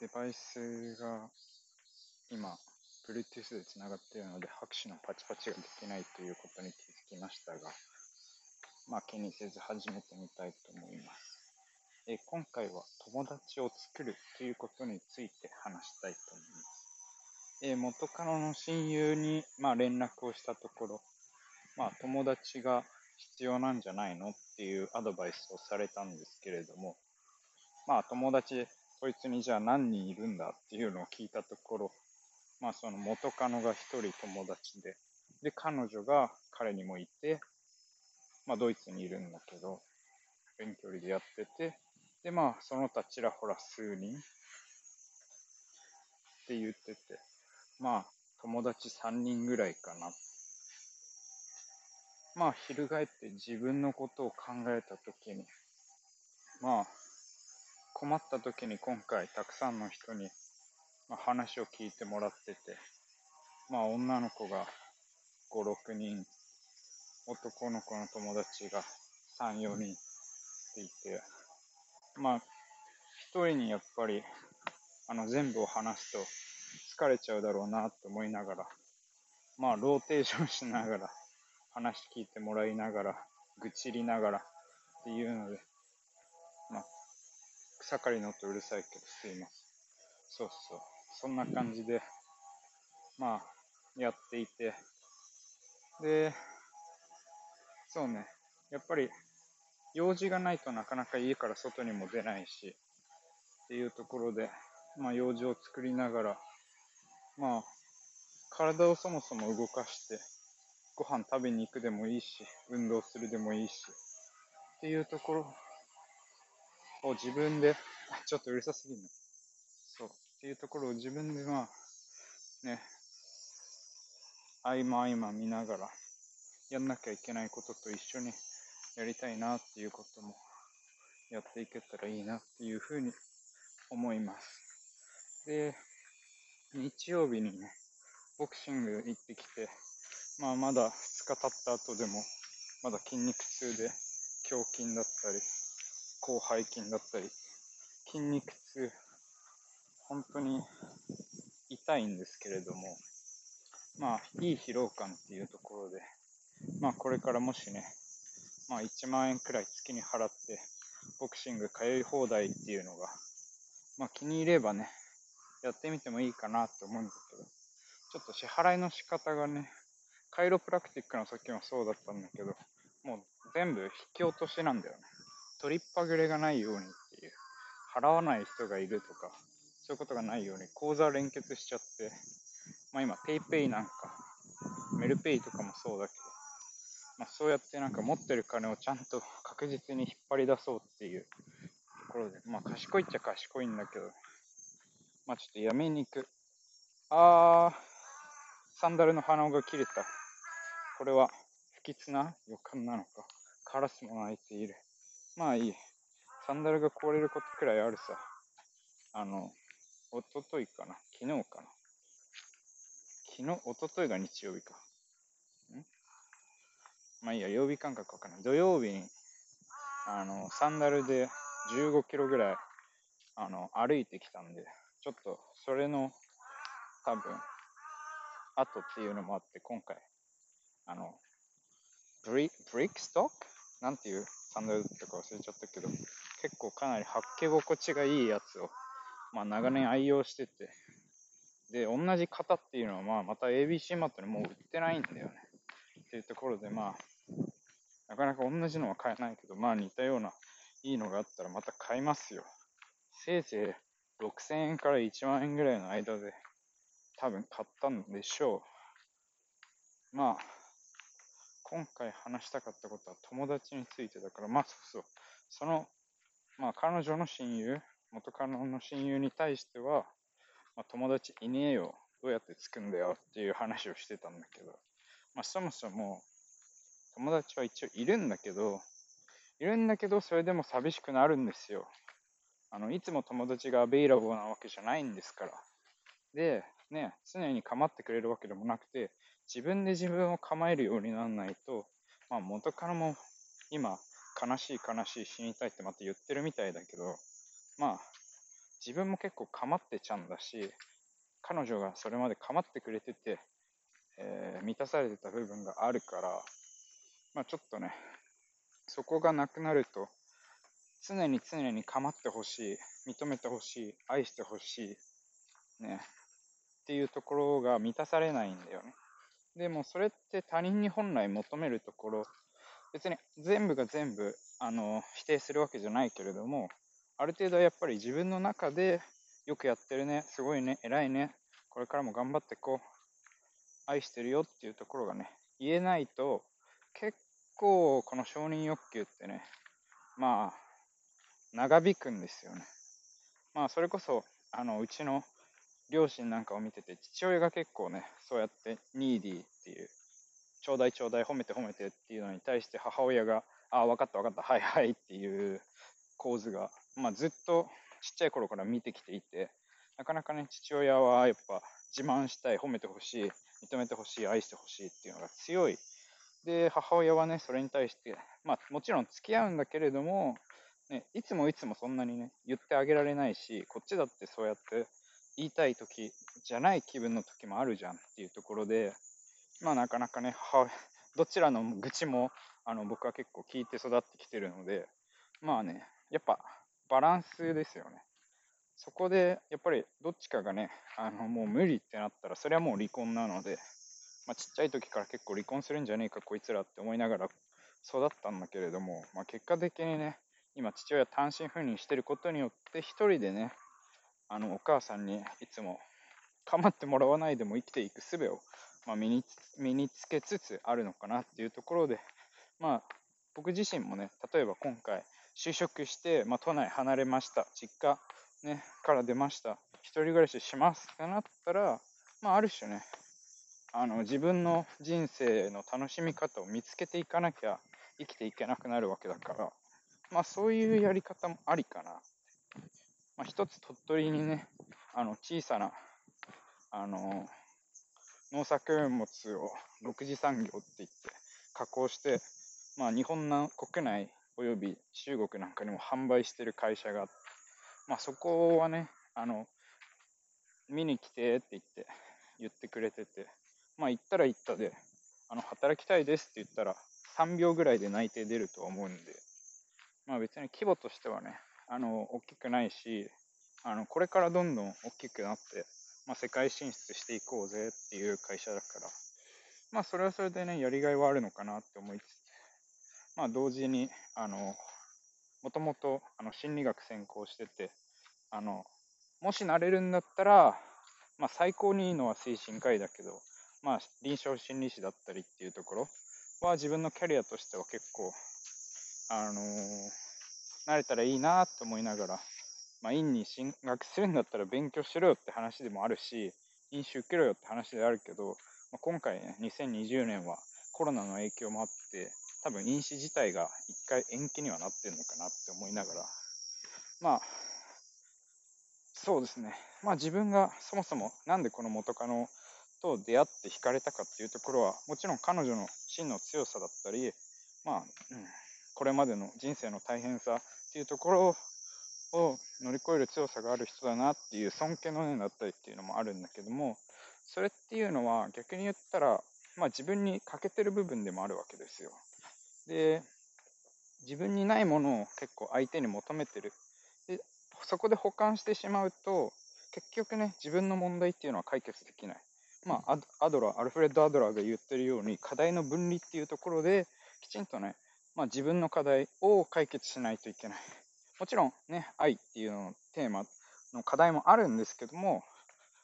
デバイスが今、Bluetooth でつながっているので拍手のパチパチができないということに気づきましたが、まあ気にせず始めてみたいと思います。え今回は友達を作るということについて話したいと思います。え元カノの親友に、まあ、連絡をしたところ、まあ、友達が必要なんじゃないのっていうアドバイスをされたんですけれども、まあ、友達、こいつにじゃあ何人いるんだっていうのを聞いたところ、まあ、その元カノが一人友達で、で、彼女が彼にもいて、まあ、ドイツにいるんだけど、遠距離でやってて、で、まあ、その他ちらほら数人って言ってて、まあ、友達3人ぐらいかな。まあ、翻って自分のことを考えたときに、まあ、困ったときに今回たくさんの人に、ま、話を聞いてもらってて、まあ、女の子が5、6人、男の子の友達が3、4人っていて、まあ、一人にやっぱり、あの、全部を話すと、疲れちゃうだろうなって思いながら、まあ、ローテーションしながら、話聞いてもらいながら、愚痴りながらっていうので、草刈りの音うるさいけどすいません。そうそう。そんな感じで、まあ、やっていて、で、そうね、やっぱり、用事がないとなかなか家から外にも出ないし、っていうところで、まあ、用事を作りながら、まあ、体をそもそも動かして、ご飯食べに行くでもいいし、運動するでもいいし、っていうところを自分で、ちょっとうるさすぎるそう、っていうところを自分でまあ、ね、合間合間見ながら、やんなきゃいけないことと一緒にやりたいなっていうこともやっていけたらいいなっていうふうに思います。で、日曜日にね、ボクシング行ってきて、まあまだ2日経った後でも、まだ筋肉痛で、胸筋だったり、広背筋だったり、筋肉痛、本当に痛いんですけれども、まあ、いい疲労感っていうところで、まあ、これからもしね、まあ、1万円くらい月に払って、ボクシング通い放題っていうのが、まあ、気に入ればね、やってみてもいいかなって思うんだけど、ちょっと支払いの仕方がね、カイロプラクティックの時もそうだったんだけど、もう全部引き落としなんだよね。取りっぱぐれがないようにっていう、払わない人がいるとか、そういうことがないように口座連結しちゃって、まあ今 PayPay なんか、メルペイとかもそうだけど、まあそうやってなんか持ってる金をちゃんと確実に引っ張り出そうっていうところで、まあ賢いっちゃ賢いんだけど、まあちょっとやめに行く。あー、サンダルの鼻が切れた。これは不吉な予感なのか。カラスも鳴いている。まあいい。サンダルが壊れることくらいあるさ。あの、おとといかな。昨日かな。昨日、おとといが日曜日か。ん？まあいいや、曜日感覚わかんない。土曜日に、あの、サンダルで15キロぐらい、あの、歩いてきたんで、ちょっと、それの、多分、後っていうのもあって、今回、あの、ブリブリックストック？なんていうサンダルだったか忘れちゃったけど、結構かなり履き心地がいいやつを、まあ長年愛用してて、で、同じ型っていうのは、まあまた ABC マットにもう売ってないんだよね。っていうところで、まあ、なかなか同じのは買えないけど、まあ似たようないいのがあったらまた買いますよ。せいぜい6000円から1万円ぐらいの間で多分買ったんでしょう。まあ、今回話したかったことは友達についてだから、まあそうそう。その、まあ彼女の親友、元カノの親友に対しては、まあ、友達いねえよ。どうやってつくんだよっていう話をしてたんだけど、まあそもそも友達は一応いるんだけど、いるんだけど、それでも寂しくなるんですよ。あの、いつも友達がアベイラボーなわけじゃないんですから。で、ね、常に構ってくれるわけでもなくて、自分で自分を構えるようにならないと、まあ元からも今、悲しい悲しい死にたいってまた言ってるみたいだけど、まあ、自分も結構構ってちゃうんだし、彼女がそれまで構ってくれてて、えー、満たされてた部分があるから、まあちょっとね、そこがなくなると、常に常に構ってほしい、認めてほしい、愛してほしい、ね、っていうところが満たされないんだよね。でもそれって他人に本来求めるところ、別に全部が全部あの否定するわけじゃないけれども、ある程度やっぱり自分の中でよくやってるね、すごいね、偉いね、これからも頑張ってこう、愛してるよっていうところがね、言えないと、結構この承認欲求ってね、まあ、長引くんですよね。まあ、それこそ、あの、うちの両親なんかを見てて、父親が結構ね、そうやってニーディーっていう、ちょうだいちょうだい褒めて褒めてっていうのに対して母親が、ああ、分かった分かった、はいはいっていう構図が、まあ、ずっとちっちゃい頃から見てきていて、なかなかね、父親はやっぱ自慢したい、褒めてほしい、認めてほしい、愛してほしいっていうのが強い。で、母親はね、それに対して、まあ、もちろん付き合うんだけれども、ね、いつもいつもそんなにね、言ってあげられないし、こっちだってそうやって言いたい時じゃない気分の時もあるじゃんっていうところで、まあなかなかね、どちらの愚痴もあの僕は結構聞いて育ってきてるので、まあね、やっぱバランスですよね。そこでやっぱりどっちかがね、あのもう無理ってなったら、それはもう離婚なので、まあ、ちっちゃい時から結構離婚するんじゃねえか、こいつらって思いながら育ったんだけれども、まあ、結果的にね、今父親単身赴任してることによって、一人でね、あのお母さんにいつも構ってもらわないでも生きていく術を、まあ、身に身につけつつあるのかなっていうところで、まあ、僕自身もね、例えば今回、就職して、まあ、都内離れました、実家、ね、から出ました、一人暮らししますってなったら、まあ、ある種ね、あの自分の人生の楽しみ方を見つけていかなきゃ生きていけなくなるわけだから、まあ、そういうやり方もありかな。まあ、一つ鳥取にね、あの小さなあの農作物を6次産業って言って加工して、まあ、日本の国内および中国なんかにも販売してる会社があって、まあ、そこはね、あの見に来てって言って言ってくれてて、まあ、行ったら行ったで、あの働きたいですって言ったら、3秒ぐらいで内定出ると思うんで、まあ、別に規模としてはね、あの大きくないし、あのこれからどんどん大きくなって、まあ、世界進出していこうぜっていう会社だから、まあ、それはそれでね、やりがいはあるのかなって思いつつ、まあ、同時に、あの、もともとあの心理学専攻してて、あの、もしなれるんだったら、まあ、最高にいいのは精神科医だけど、まあ、臨床心理士だったりっていうところは自分のキャリアとしては結構、あのー、慣れたらいいなと思いながら、まあ、院に進学するんだったら勉強しろよって話でもあるし、飲酒受けろよって話であるけど、まあ、今回ね、2020年はコロナの影響もあって、多分飲酒自体が一回延期にはなってるのかなって思いながら、まあ、そうですね。まあ自分がそもそもなんでこの元カノと出会って惹かれたかっていうところは、もちろん彼女の真の強さだったり、まあ、うん、これまでの人生の大変さっていうところを乗り越える強さがある人だなっていう尊敬の念だったりっていうのもあるんだけども、それっていうのは逆に言ったら、まあ自分に欠けてる部分でもあるわけですよ。で、自分にないものを結構相手に求めてる。で、そこで保管してしまうと、結局ね、自分の問題っていうのは解決できない。まあ、アドラー、アルフレッド・アドラーが言ってるように、課題の分離っていうところで、きちんとね、まあ、自分の課題を解決しないといけない。もちろんね、愛っていうののテーマの課題もあるんですけども、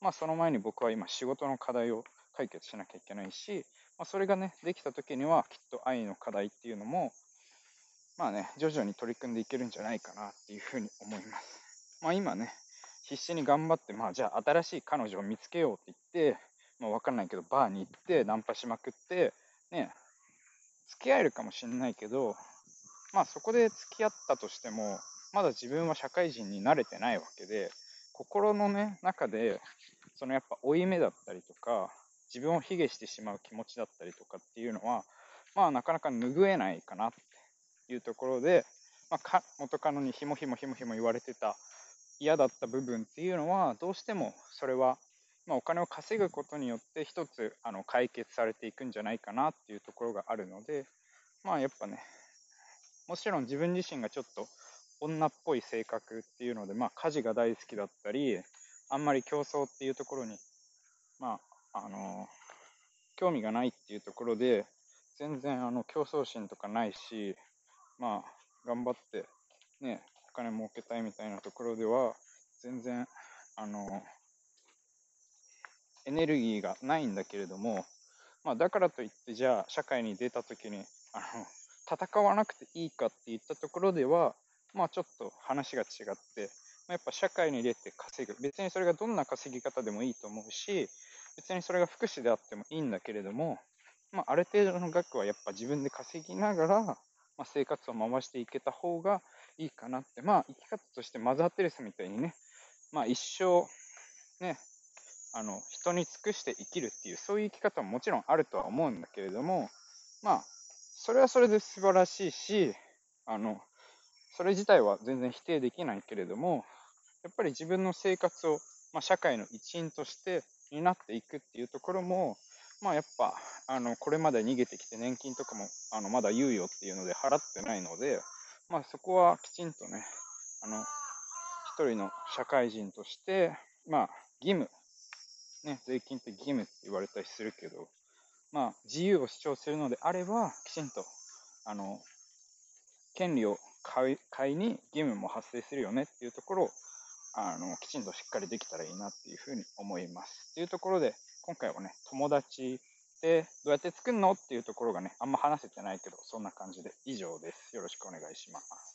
まあ、その前に僕は今仕事の課題を解決しなきゃいけないし、まあ、それがね、できた時にはきっと愛の課題っていうのも、まあね、徐々に取り組んでいけるんじゃないかなっていうふうに思います。まあ今ね、必死に頑張って、まあじゃあ新しい彼女を見つけようって言って、まあわかんないけど、バーに行って、ナンパしまくって、ね、付き合えるかもしんないけど、まあそこで付き合ったとしても、まだ自分は社会人に慣れてないわけで、心のね、中で、そのやっぱ負い目だったりとか、自分を卑下してしまう気持ちだったりとかっていうのは、まあなかなか拭えないかなっていうところで、まあ、か元カノにひもひもひもひも言われてた嫌だった部分っていうのは、どうしてもそれは、まあ、お金を稼ぐことによって一つあの解決されていくんじゃないかなっていうところがあるので、まあやっぱね、もちろん自分自身がちょっと女っぽい性格っていうので、まあ家事が大好きだったり、あんまり競争っていうところに、まあ、あの、興味がないっていうところで、全然あの競争心とかないし、まあ、頑張って、ね、お金儲けたいみたいなところでは、全然、あの、エネルギーがないんだけれども、まあ、だからといって、じゃあ、社会に出たときに、あの、戦わなくていいかっていったところでは、まあ、ちょっと話が違って、まあ、やっぱ社会に出て稼ぐ。別にそれがどんな稼ぎ方でもいいと思うし、別にそれが福祉であってもいいんだけれども、まあ、ある程度の額はやっぱ自分で稼ぎながら、まあ、生活を回していけた方がいいかなって、まあ、生き方としてマザー・テレスみたいにね、まあ、一生、ね、あの、人に尽くして生きるっていう、そういう生き方ももちろんあるとは思うんだけれども、まあ、それはそれで素晴らしいし、あの、それ自体は全然否定できないけれども、やっぱり自分の生活を、まあ、社会の一員として担っていくっていうところも、まあやっぱ、あの、これまで逃げてきて年金とかも、あの、まだ猶予っていうので払ってないので、まあそこはきちんとね、あの、一人の社会人として、まあ義務、ね、税金って義務って言われたりするけど、まあ自由を主張するのであれば、きちんと、あの、権利を買いに義務も発生するよねっていうところを、あの、きちんとしっかりできたらいいなっていうふうに思います。っていうところで、今回はね、友達ってどうやって作るのっていうところがね、あんま話せてないけど、そんな感じで以上です。よろしくお願いします。